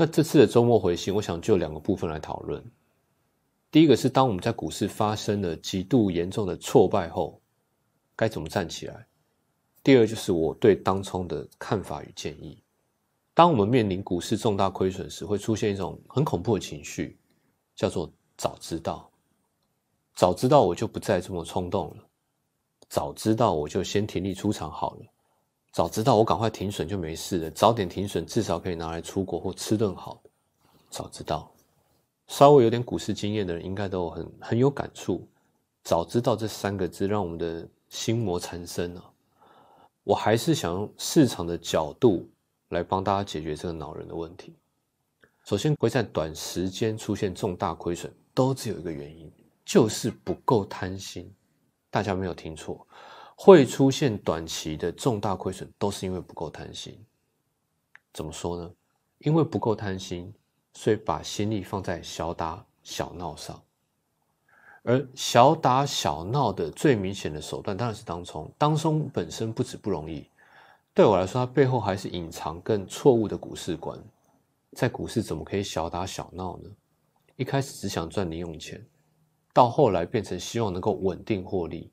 那这次的周末回信，我想就两个部分来讨论。第一个是，当我们在股市发生了极度严重的挫败后，该怎么站起来？第二就是我对当冲的看法与建议。当我们面临股市重大亏损时，会出现一种很恐怖的情绪，叫做“早知道”。早知道我就不再这么冲动了。早知道我就先停利出场好了。早知道我赶快停损就没事了。早点停损，至少可以拿来出国或吃顿好的。早知道。稍微有点股市经验的人，应该都很很有感触。早知道这三个字，让我们的心魔缠身啊！我还是想用市场的角度来帮大家解决这个恼人的问题。首先，会在短时间出现重大亏损，都只有一个原因，就是不够贪心。大家没有听错，会出现短期的重大亏损，都是因为不够贪心。怎么说呢？因为不够贪心。所以把心力放在小打小闹上，而小打小闹的最明显的手段当然是当冲。当冲本身不止不容易，对我来说，它背后还是隐藏更错误的股市观。在股市怎么可以小打小闹呢？一开始只想赚零用钱，到后来变成希望能够稳定获利，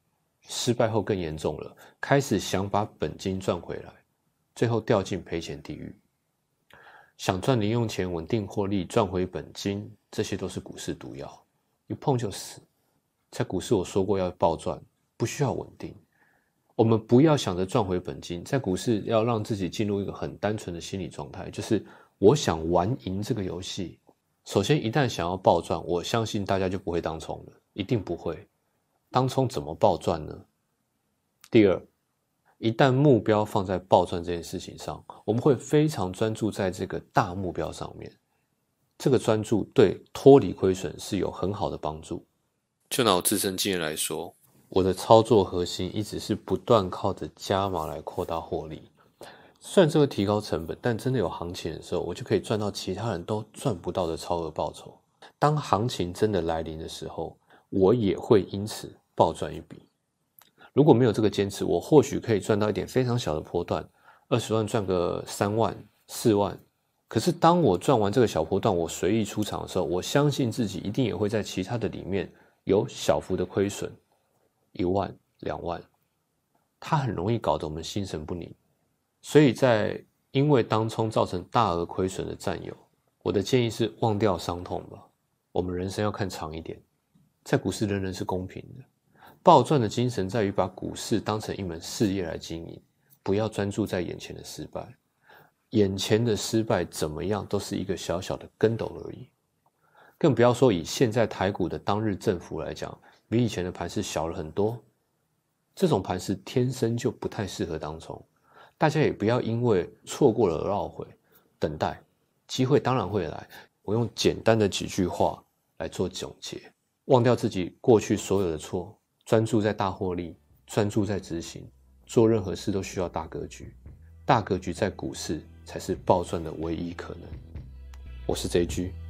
失败后更严重了，开始想把本金赚回来，最后掉进赔钱地狱。想赚零用钱、稳定获利、赚回本金，这些都是股市毒药，一碰就死。在股市，我说过要暴赚，不需要稳定。我们不要想着赚回本金，在股市要让自己进入一个很单纯的心理状态，就是我想玩赢这个游戏。首先，一旦想要暴赚，我相信大家就不会当冲了，一定不会。当冲怎么暴赚呢？第二。一旦目标放在暴赚这件事情上，我们会非常专注在这个大目标上面。这个专注对脱离亏损是有很好的帮助。就拿我自身经验来说，我的操作核心一直是不断靠着加码来扩大获利。虽然这会提高成本，但真的有行情的时候，我就可以赚到其他人都赚不到的超额报酬。当行情真的来临的时候，我也会因此暴赚一笔。如果没有这个坚持，我或许可以赚到一点非常小的波段，二十万赚个三万四万。可是当我赚完这个小波段，我随意出场的时候，我相信自己一定也会在其他的里面有小幅的亏损，一万两万，它很容易搞得我们心神不宁。所以在因为当冲造成大额亏损的战友，我的建议是忘掉伤痛吧。我们人生要看长一点，在股市人人是公平的。暴赚的精神在于把股市当成一门事业来经营，不要专注在眼前的失败。眼前的失败怎么样，都是一个小小的跟斗而已。更不要说以现在台股的当日振幅来讲，比以前的盘势小了很多。这种盘势天生就不太适合当冲，大家也不要因为错过了而懊悔。等待机会当然会来。我用简单的几句话来做总结：忘掉自己过去所有的错。专注在大获利，专注在执行，做任何事都需要大格局，大格局在股市才是暴赚的唯一可能。我是 J G。